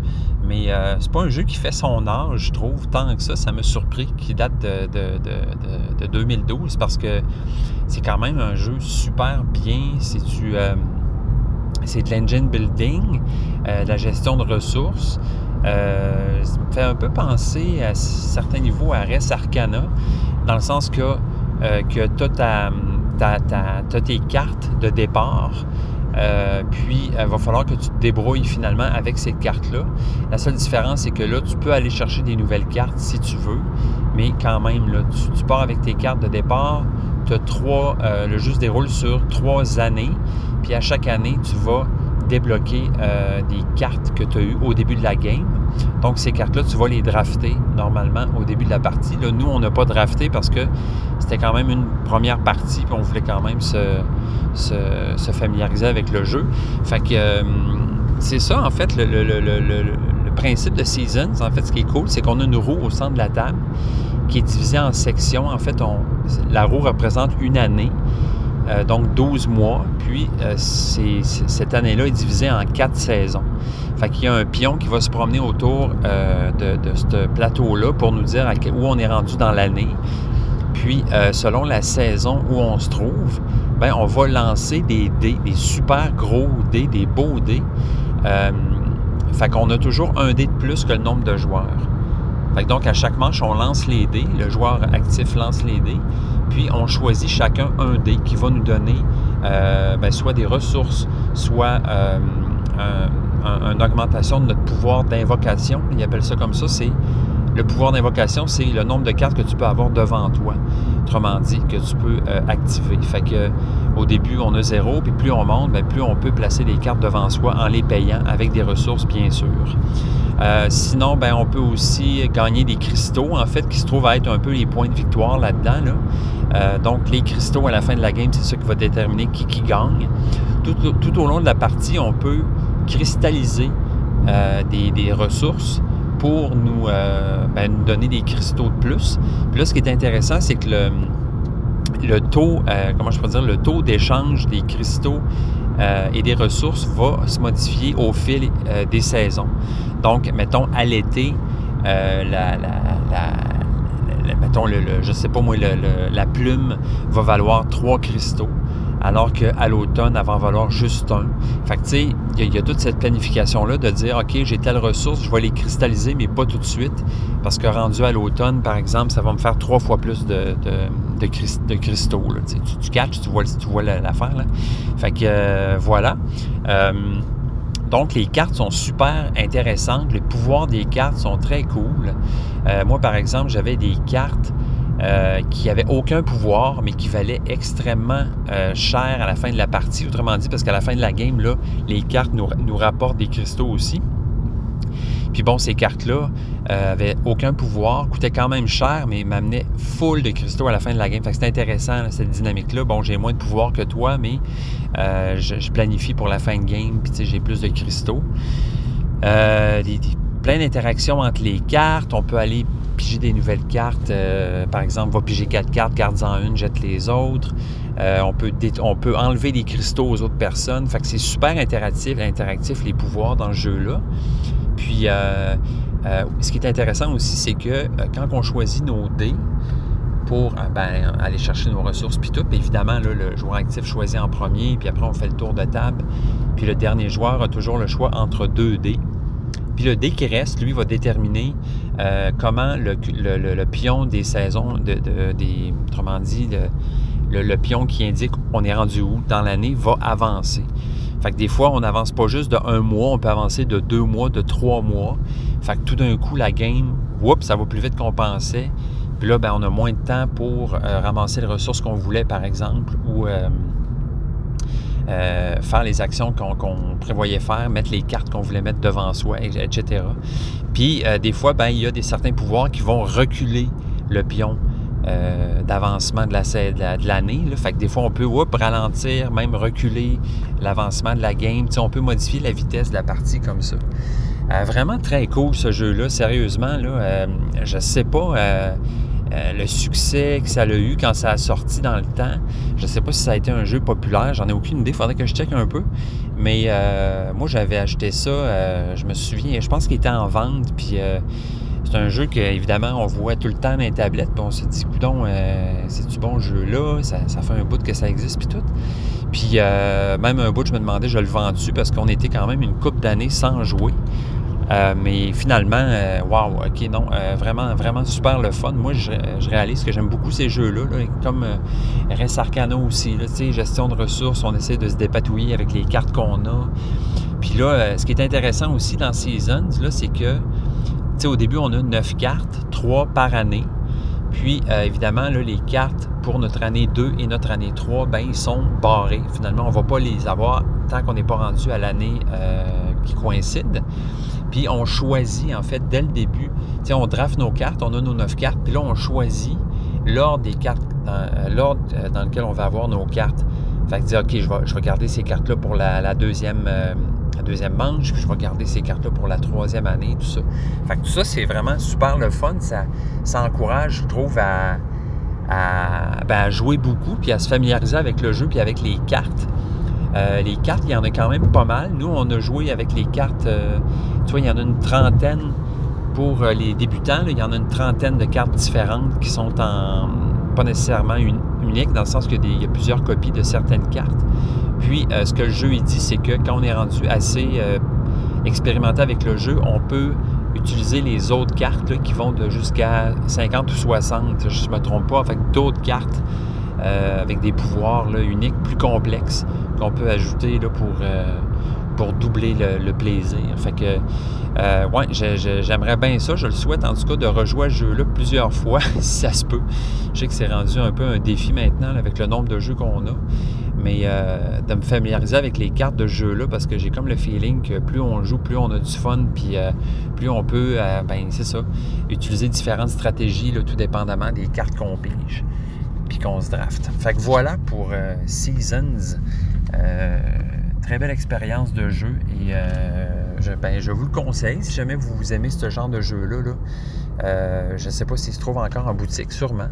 Mais c'est pas un jeu qui fait son âge, je trouve, tant que ça. Ça m'a surpris qu'il date de, de, 2012 parce que c'est quand même un jeu super bien. C'est du. C'est de l'engine building, de la gestion de ressources. Euh, ça me fait un peu penser à certains niveaux à Res Arcana, dans le sens que, euh, tu as, tes cartes de départ, euh, puis il va falloir que tu te débrouilles finalement avec ces cartes-là. La seule différence, c'est que là, tu peux aller chercher des nouvelles cartes si tu veux, mais quand même, tu, pars avec tes cartes de départ, trois, le jeu se déroule sur trois années, puis à chaque année, tu vas débloquer euh, des cartes que tu as eues au début de la game. Donc, ces cartes-là, tu vas les drafter normalement au début de la partie. Là, nous, on n'a pas drafté parce que c'était quand même une première partie, puis on voulait quand même se, se, familiariser avec le jeu. Fait que euh, c'est ça, en fait, le, le, principe de Seasons. En fait, ce qui est cool, c'est qu'on a une roue au centre de la table qui est divisée en sections. En fait, la roue représente une année. Euh, donc 12 mois. Puis euh, cette année-là est divisée en quatre saisons. Fait qu'il y a un pion qui va se promener autour euh, de, ce plateau-là pour nous dire où on est rendu dans l'année. Puis, selon la saison où on se trouve, ben, on va lancer des dés, des super gros dés, des beaux dés. fait qu'on a toujours un dé de plus que le nombre de joueurs. Fait donc, à chaque manche, on lance les dés. Le joueur actif lance les dés. Puis on choisit chacun un dé qui va nous donner euh, ben, soit des ressources, soit euh, une augmentation de notre pouvoir d'invocation. Ils appellent ça comme ça. C'est le pouvoir d'invocation, c'est le nombre de cartes que tu peux avoir devant toi. Autrement dit, que tu peux euh, activer. Fait que au début, on a zéro, puis plus on monte, bien, plus on peut placer des cartes devant soi en les payant avec des ressources, bien sûr. sinon, ben, on peut aussi gagner des cristaux, en fait, qui se trouvent à être un peu les points de victoire là-dedans. Là. Euh, donc, les cristaux à la fin de la game, c'est ça qui va déterminer qui, qui gagne. Tout, au long de la partie, on peut cristalliser euh, des, ressources pour nous, euh, ben, nous, donner des cristaux de plus. Puis là, ce qui est intéressant, c'est que le, le taux, comment je dire, le taux d'échange des cristaux et des ressources va se modifier au fil des saisons. Donc, mettons, à l'été, la, mettons, le, je sais pas moi, la plume va valoir trois cristaux, alors qu'à l'automne, en valoir juste un. Fait que, tu sais, il y, a toute cette planification-là de dire, OK, j'ai telle ressource, je vais les cristalliser, mais pas tout de suite, parce que rendu à l'automne, par exemple, ça va me faire trois fois plus de, de, cristaux. Tu, tu catches, tu vois, tu vois l'affaire. Là. Fait que, euh, voilà. Euh, donc, les cartes sont super intéressantes. Les pouvoirs des cartes sont très cool. Euh, moi, par exemple, j'avais des cartes euh, qui n'avaient aucun pouvoir, mais qui valaient extrêmement euh, cher à la fin de la partie. Autrement dit, parce qu'à la fin de la game, là, les cartes nous, rapportent des cristaux aussi. Puis bon, ces cartes-là euh, avaient aucun pouvoir, coûtaient quand même cher, mais m'amenaient full de cristaux à la fin de la game. Fait que c'est intéressant, cette dynamique-là. Bon, j'ai moins de pouvoir que toi, mais je, planifie pour la fin de game, puis j'ai plus de cristaux. Plein d'interactions entre les cartes. On peut aller piger des nouvelles cartes. Euh, par exemple, va piger quatre cartes, garde-en une, jette les autres. on, peut on peut enlever des cristaux aux autres personnes. Fait que c'est super interactif, interactif les pouvoirs dans le jeu-là. Puis, euh, euh, ce qui est intéressant aussi, c'est que euh, quand on choisit nos dés pour ben, aller chercher nos ressources, puis tout, évidemment, le joueur actif choisit en premier, puis après, on fait le tour de table. Puis le dernier joueur a toujours le choix entre deux dés. Puis le dé qui reste, lui, va déterminer comment le, pion des saisons, de, autrement dit, le, pion qui indique on est rendu où dans l'année, va avancer. Fait que des fois, on n'avance pas juste de un mois, on peut avancer de deux mois, de trois mois. Fait que tout d'un coup, la game, whoop, ça va plus vite qu'on pensait. Puis là, ben, on a moins de temps pour euh, ramasser les ressources qu'on voulait, par exemple, ou euh, euh, faire les actions qu'on prévoyait faire, mettre les cartes qu'on voulait mettre devant soi, etc. Puis, des fois, ben, il y a des certains pouvoirs qui vont reculer le pion euh, d'avancement de, la, de l'année. Fait que des fois, on peut ralentir, même reculer l'avancement de la game. on peut modifier la vitesse de la partie comme ça. Euh, vraiment très cool ce jeu-là, sérieusement. Là, euh, je sais pas euh, le succès que ça a eu quand ça a sorti dans le temps. Je ne sais pas si ça a été un jeu populaire, j'en ai aucune idée, faudrait que je check un peu. Mais euh, moi, j'avais acheté ça, euh, je me souviens, je pense qu'il était en vente, puis c'est un jeu qu'évidemment, on voit tout le temps dans les tablettes, puis on se dit, coudon, c'est du bon jeu là, ça, fait un bout que ça existe, puis tout. Puis même un bout, je me demandais, je le vends-tu, parce qu'on était quand même une couple d'années sans jouer. Euh, mais finalement, waouh, wow, ok, non, euh, vraiment, vraiment super le fun. Moi, je, réalise que j'aime beaucoup ces jeux-là, comme euh, Res Arcana aussi, là, gestion de ressources, on essaie de se dépatouiller avec les cartes qu'on a. Puis là, ce qui est intéressant aussi dans Seasons, là, c'est que, au début, on a neuf cartes, trois par année. Puis, évidemment, là, les cartes pour notre année 2 et notre année 3, ben, ils sont barrés. Finalement, on ne va pas les avoir tant qu'on n'est pas rendu à l'année qui coïncide. Puis on choisit, en fait, dès le début, on draft nos cartes, on a nos neuf cartes, puis là, on choisit l'ordre des cartes, dans, euh, euh, dans lequel on va avoir nos cartes. Fait que dire, OK, je vais, je vais garder ces cartes-là pour la, deuxième, euh, manche, puis je vais garder ces cartes-là pour la troisième année, tout ça. Fait que tout ça, c'est vraiment super le fun. Ça, encourage, je trouve, ben, à jouer beaucoup, puis à se familiariser avec le jeu, puis avec les cartes. Euh, les cartes, il y en a quand même pas mal. Nous, on a joué avec les cartes, euh, tu vois, il y en a une trentaine pour euh, les débutants. il y en a une trentaine de cartes différentes qui sont pas nécessairement uniques, dans le sens qu'il y a plusieurs copies de certaines cartes. Puis, ce que le jeu dit, c'est que quand on est rendu assez expérimenté avec le jeu, on peut utiliser les autres cartes qui vont de jusqu'à 50 ou 60, je ne me trompe pas, avec d'autres cartes avec des pouvoirs uniques, plus complexes qu'on peut ajouter pour, euh, pour doubler le, plaisir. Que, euh, ouais, j'aimerais bien ça. Je le souhaite en tout cas de rejouer ce jeu-là plusieurs fois, <laughs> si ça se peut. Je sais que c'est rendu un peu un défi maintenant avec le nombre de jeux qu'on a. Mais euh, de me familiariser avec les cartes de jeu-là parce que j'ai comme le feeling que plus on joue, plus on a du fun, puis plus on peut, ben c'est ça, utiliser différentes stratégies, là, tout dépendamment des cartes qu'on pige qu'on se draft. Fait que voilà pour Seasons. Euh, très belle expérience de jeu et euh, je, ben, je, vous le conseille si jamais vous aimez ce genre de jeu-là. Euh, je ne sais pas s'il se trouve encore en boutique, sûrement,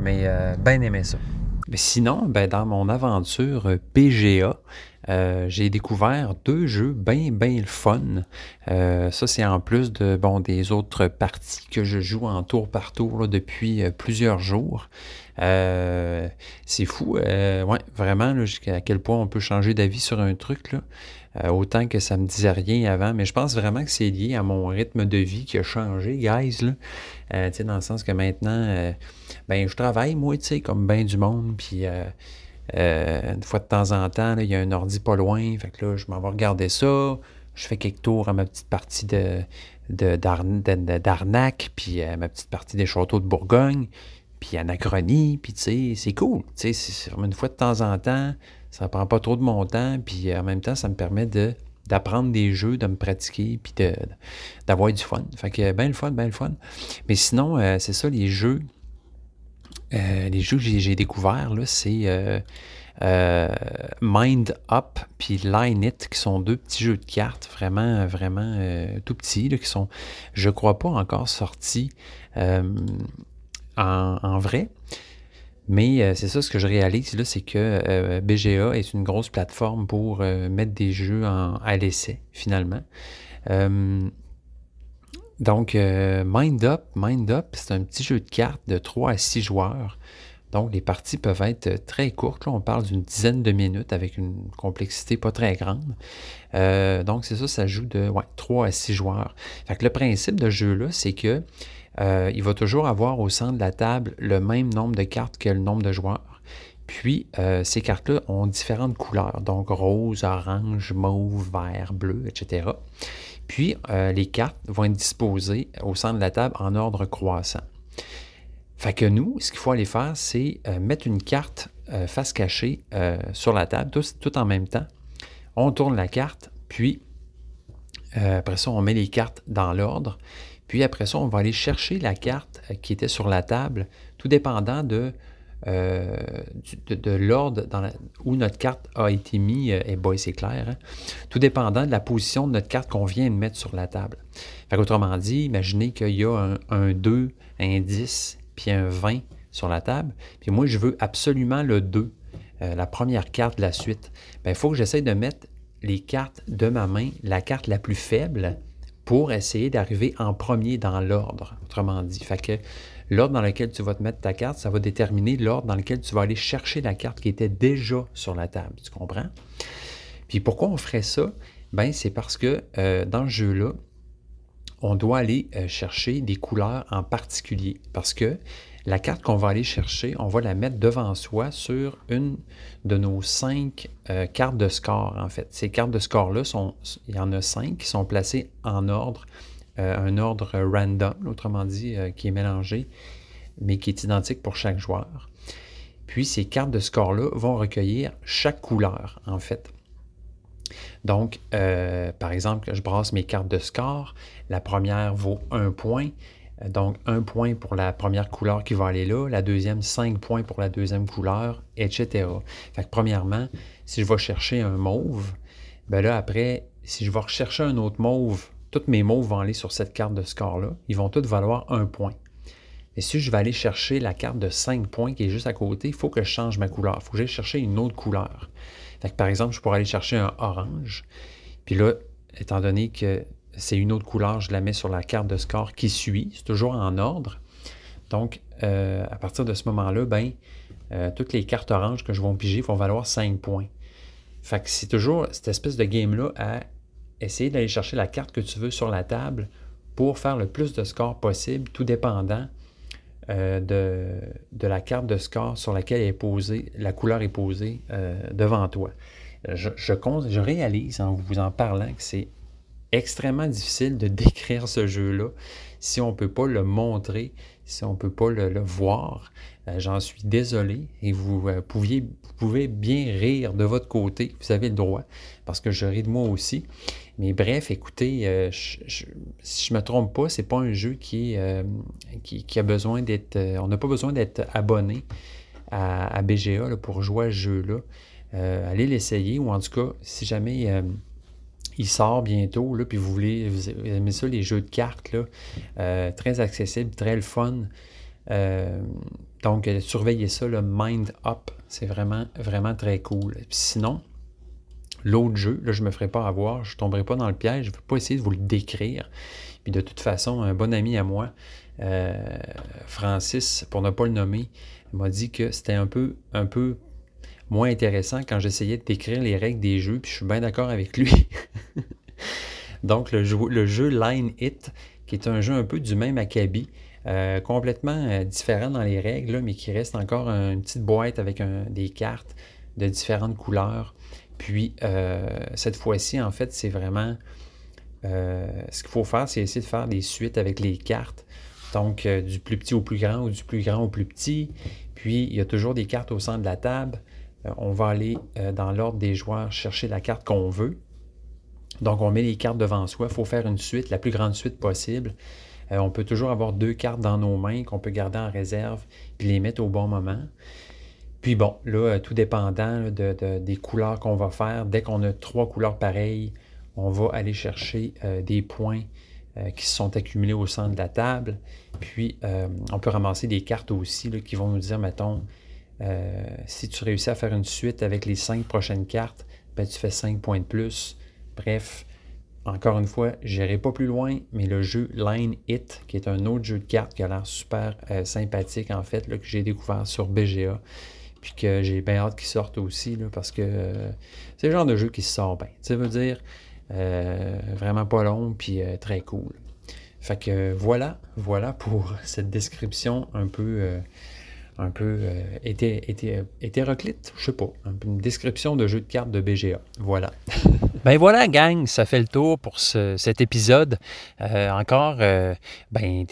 mais bien aimé ça. Mais sinon, ben, dans mon aventure PGA, j'ai découvert deux jeux bien, bien le fun. ça, c'est en plus de bon des autres parties que je joue en tour par tour depuis plusieurs jours. Euh, c'est fou, euh, ouais, vraiment, jusqu'à quel point on peut changer d'avis sur un truc. Euh, autant que ça me disait rien avant, mais je pense vraiment que c'est lié à mon rythme de vie qui a changé, guys, là. dans le sens que maintenant, ben, je travaille, moi, tu comme bien du monde, puis une fois de temps en temps, il y a un ordi pas loin, fait que là, je m'en vais regarder ça, je fais quelques tours à ma petite partie de, d'arnaque, puis à ma petite partie des châteaux de Bourgogne puis anachronie, puis tu sais, c'est cool. Tu sais, une fois de temps en temps, ça prend pas trop de mon temps, puis en même temps, ça me permet de d'apprendre des jeux, de me pratiquer, puis d'avoir du fun. Fait que bien le fun, bien le fun. Mais sinon, euh, c'est ça, les jeux, euh, les jeux que j'ai découverts, là, c'est euh, Mind Up puis Line It, qui sont deux petits jeux de cartes, vraiment, vraiment tout petits, là, qui sont, je crois pas, encore sortis en, vrai. Mais euh, c'est ça ce que je réalise là, c'est que euh, BGA est une grosse plateforme pour euh, mettre des jeux en, à l'essai, finalement. donc, Mind Up, Mind Up, c'est un petit jeu de cartes de 3 à 6 joueurs. Donc, les parties peuvent être très courtes. On parle d'une dizaine de minutes avec une complexité pas très grande. donc, c'est ça, ça joue de 3 à 6 joueurs. Fait que le principe de jeu-là, c'est que euh, il va toujours avoir au centre de la table le même nombre de cartes que le nombre de joueurs. Puis, euh, ces cartes-là ont différentes couleurs, donc rose, orange, mauve, vert, bleu, etc. Puis, euh, les cartes vont être disposées au centre de la table en ordre croissant. Fait que nous, ce qu'il faut aller faire, c'est mettre une carte face cachée sur la table, tout, tout, en même temps. On tourne la carte, puis après ça, on met les cartes dans l'ordre. Puis après ça, on va aller chercher la carte euh, qui était sur la table, tout dépendant de, euh, de, l'ordre où notre carte a été mise, et euh, boy, c'est clair, hein. tout dépendant de la position de notre carte qu'on vient de mettre sur la table. Fait autrement dit, imaginez qu'il y a un, 2, un 10 puis un 20 sur la table. Puis moi, je veux absolument le 2, euh, la première carte de la suite. Ben, il faut que j'essaye de mettre les cartes de ma main, la carte la plus faible, pour essayer d'arriver en premier dans l'ordre, autrement dit. Fait l'ordre dans lequel tu vas te mettre ta carte, ça va déterminer l'ordre dans lequel tu vas aller chercher la carte qui était déjà sur la table. Tu comprends? Puis pourquoi on ferait ça? Ben, c'est parce que euh, dans ce jeu-là, on doit aller euh, chercher des couleurs en particulier. Parce que la carte qu'on va aller chercher, on va la mettre devant soi sur une de nos cinq euh, cartes de score, en fait. Ces cartes de score-là, il y en a cinq qui sont placées en ordre, un ordre random, autrement dit, qui est mélangé, mais qui est identique pour chaque joueur. Puis ces cartes de score-là vont recueillir chaque couleur, en fait. Donc, euh, par exemple, je brasse mes cartes de score. La première vaut un point. Donc, un point pour la première couleur qui va aller là, la deuxième, cinq points pour la deuxième couleur, etc. Fait que, premièrement, si je vais chercher un mauve, ben là, après, si je vais rechercher un autre mauve, toutes mes mauves vont aller sur cette carte de score-là. Ils vont toutes valoir un point. Et si je vais aller chercher la carte de 5 points qui est juste à côté, il faut que je change ma couleur. Il faut que j'aille chercher une autre couleur par exemple, je pourrais aller chercher un orange. Puis là, étant donné que c'est une autre couleur, je la mets sur la carte de score qui suit. C'est toujours en ordre. Donc, euh, à partir de ce moment-là, ben, euh, toutes les cartes oranges que je vais piger vont valoir 5 points. Fait que c'est toujours cette espèce de game-là à essayer d'aller chercher la carte que tu veux sur la table pour faire le plus de score possible, tout dépendant euh, de, la carte de score sur laquelle est posée, la couleur est posée devant toi. Je, je, je, réalise en vous en parlant que c'est extrêmement difficile de <laughs> décrire ce jeu-là si on ne peut pas le montrer, si on ne peut pas le, voir. Euh, j'en suis désolé et vous, pouviez, vous pouvez bien rire de votre côté, vous avez le droit, parce que je ris de moi aussi. Mais bref, écoutez, euh, si je ne me trompe pas, c'est pas un jeu qui, euh, qui, a besoin d'être. Euh, on n'a pas besoin d'être abonné à, BGA pour jouer à ce jeu-là. allez l'essayer, ou en tout cas, si jamais il sort bientôt, là, puis vous voulez, vous aimez ça, les jeux de cartes, là, très accessible, très le fun. donc, surveillez ça, le Mind Up, c'est vraiment, vraiment très cool. Sinon, l'autre jeu, là, je ne me ferai pas avoir, je ne tomberai pas dans le piège, je ne vais pas essayer de vous le décrire. Puis de toute façon, un bon ami à moi, euh, Francis, pour ne pas le nommer, m'a dit que c'était un peu, un peu moins intéressant quand j'essayais de décrire les règles des jeux, puis je suis bien d'accord avec lui. <laughs> Donc, le jeu, le jeu Line It, qui est un jeu un peu du même acabit, euh, complètement euh, différent dans les règles, mais qui reste encore une petite boîte avec des cartes de différentes couleurs. Puis, euh, cette fois-ci, en fait, c'est vraiment... Ce qu'il faut faire, c'est essayer de faire des suites avec les cartes. Donc, du plus petit au plus grand ou du plus grand au plus petit. Puis, il y a toujours des cartes au centre de la table. On va aller dans l'ordre des joueurs chercher la carte qu'on veut. Donc, on met les cartes devant soi. Il faut faire une suite, la plus grande suite possible. on peut toujours avoir deux cartes dans nos mains qu'on peut garder en réserve puis les mettre au bon moment. Puis bon, là, euh, tout dépendant des couleurs qu'on va faire, dès qu'on a trois couleurs pareilles, on va aller chercher euh, des points euh, qui se sont accumulés au centre de la table. Puis, on peut ramasser des cartes aussi qui vont nous dire, mettons, si tu réussis à faire une suite avec les cinq prochaines cartes, ben, tu fais cinq points de plus. Bref, encore une fois, je n'irai pas plus loin, mais le jeu Line It, qui est un autre jeu de cartes qui a l'air super sympathique, en fait, que j'ai découvert sur BGA, puis que j'ai bien hâte qu'il sorte aussi, parce que euh, c'est le genre de jeu qui sort bien. Ça veut dire euh, vraiment pas long, puis euh, très cool. Fait que voilà, voilà pour <laughs> cette description un peu, un peu hétéroclite, je sais pas, une description de jeu de cartes de BGA. Voilà. <laughs> ben voilà, gang, ça fait le tour pour cet épisode. encore, ben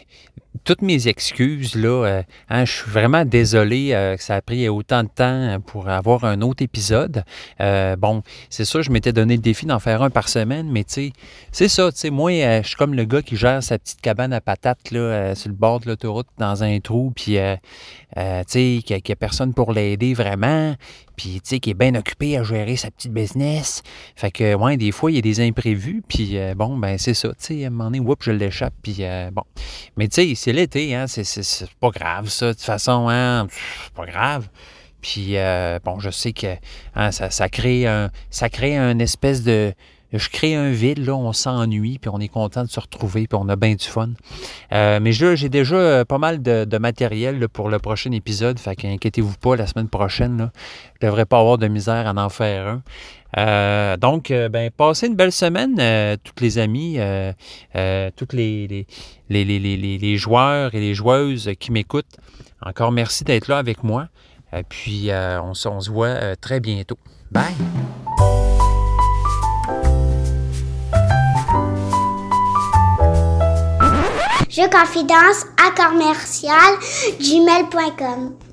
toutes mes excuses, là, euh, hein, je suis vraiment désolé euh, que ça a pris autant de temps pour avoir un autre épisode. Euh, bon, c'est ça, je m'étais donné le défi d'en faire un par semaine, mais tu sais, c'est ça, tu sais, moi, je suis comme le gars qui gère sa petite cabane à patates, sur le bord de l'autoroute, dans un trou, puis, tu sais, qu'il n'y a, personne pour l'aider vraiment, puis, tu sais, qui est bien occupé à gérer sa petite business. Fait que, ouais, des fois, il y a des imprévus, puis, bon, ben, c'est ça, tu sais, à un moment donné, whoop, je l'échappe, puis, bon. Mais, tu sais, c'est l'été, hein, c'est pas grave, ça. De toute façon, hein, c'est pas grave. Puis, euh, bon, je sais que hein, ça, ça, crée un, ça crée un espèce de, je crée un vide, là, on s'ennuie, puis on est content de se retrouver, puis on a bien du fun. Euh, mais j'ai déjà euh, pas mal de, matériel pour le prochain épisode, fait qu'inquiétez-vous pas, la semaine prochaine, là, je devrais pas avoir de misère à en faire un. Euh, donc, ben, passez une belle semaine, toutes les amis, tous les joueurs et les joueuses qui m'écoutent. Encore merci d'être là avec moi. puis, on, on, se voit très bientôt. Bye! Je confidence à commercial gmail.com.